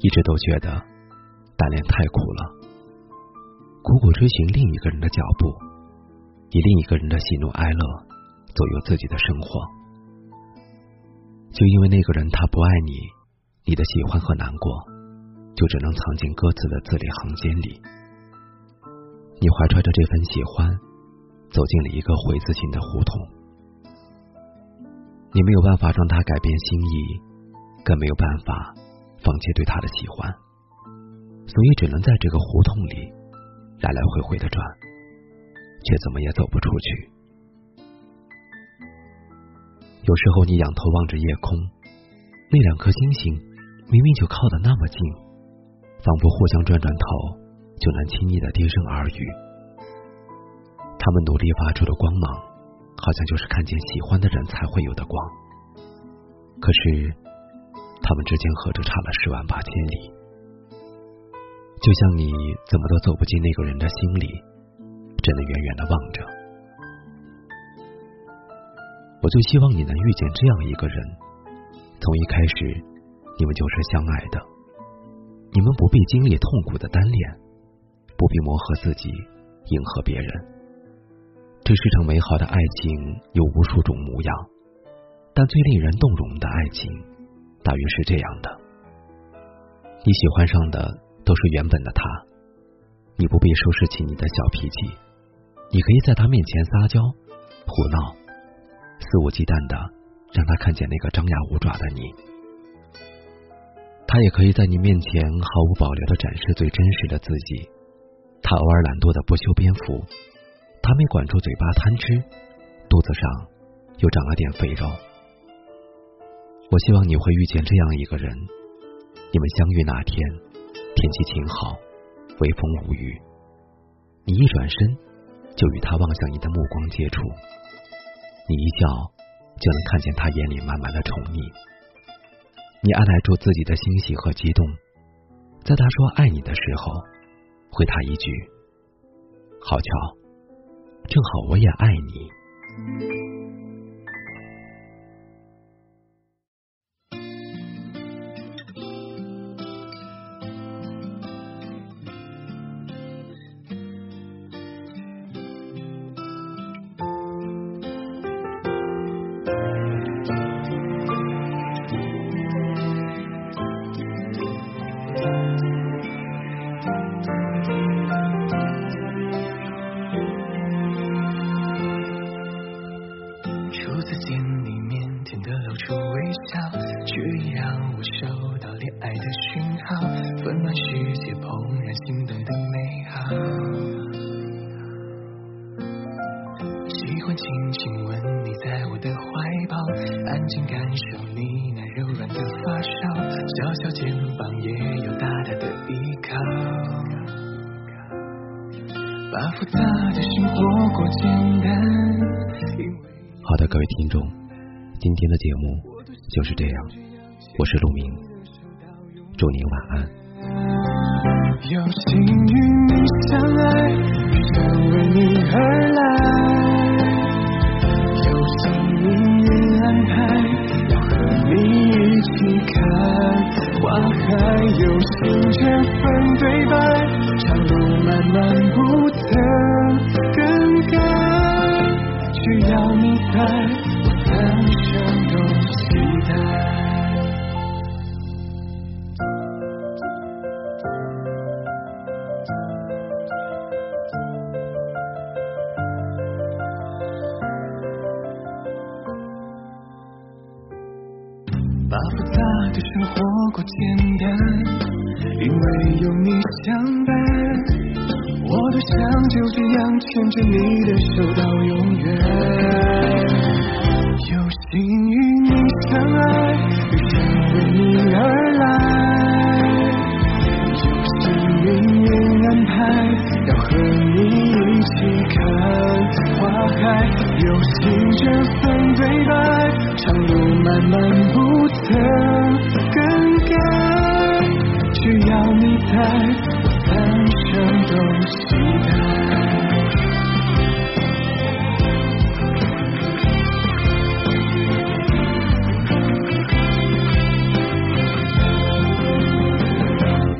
一直都觉得单恋太苦了，苦苦追寻另一个人的脚步，以另一个人的喜怒哀乐左右自己的生活。就因为那个人他不爱你，你的喜欢和难过就只能藏进歌词的字里行间里。你怀揣着这份喜欢，走进了一个回字形的胡同。你没有办法让他改变心意，更没有办法。放弃对他的喜欢，所以只能在这个胡同里来来回回的转，却怎么也走不出去。有时候你仰头望着夜空，那两颗星星明明就靠得那么近，仿佛互相转转头就能轻易的低声耳语。他们努力发出的光芒，好像就是看见喜欢的人才会有的光。可是。他们之间何止差了十万八千里？就像你怎么都走不进那个人的心里，只能远远的望着。我最希望你能遇见这样一个人，从一开始你们就是相爱的，你们不必经历痛苦的单恋，不必磨合自己迎合别人。这世上美好的爱情有无数种模样，但最令人动容的爱情。大约是这样的，你喜欢上的都是原本的他，你不必收拾起你的小脾气，你可以在他面前撒娇、胡闹，肆无忌惮的让他看见那个张牙舞爪的你。他也可以在你面前毫无保留的展示最真实的自己。他偶尔懒惰的不修边幅，他没管住嘴巴贪吃，肚子上又长了点肥肉。我希望你会遇见这样一个人，你们相遇那天天气晴好，微风无雨，你一转身就与他望向你的目光接触，你一笑就能看见他眼里满满的宠溺，你按耐住自己的欣喜和激动，在他说爱你的时候，回他一句：好巧，正好我也爱你。软的发梢，小小肩膀也有大大的依靠。把复杂的生活过简单。好的，各位听众，今天的节目就是这样，我是陆明，祝您晚安。有幸与你相爱，把复杂的生活过简单，因为有你相伴，我多想就这样牵着你的手到永远。有幸与你相爱，遇见为你而来，有幸命运安排，要和你一起看花海，有幸这份对白，长路漫漫不。的更改，只要你在，三生都期待。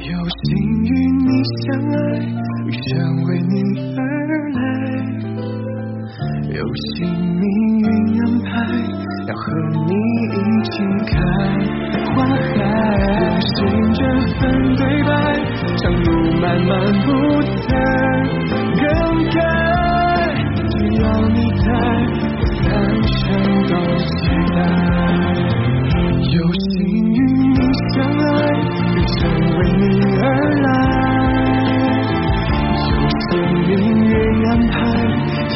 有幸与你相爱，余生为你而来。有幸命运安排，要和你一起看。漫不曾更改。只要你在，我三生都期待。有幸与你相爱，一生为你而来。有幸命运安排，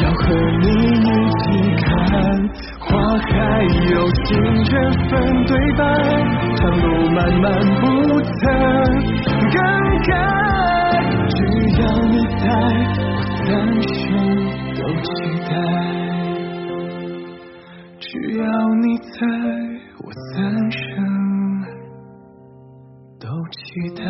要和你一起看花海，有情这份对白，长路漫漫不曾更改。只要你在，我三生都期待。只要你在，我三生都期待。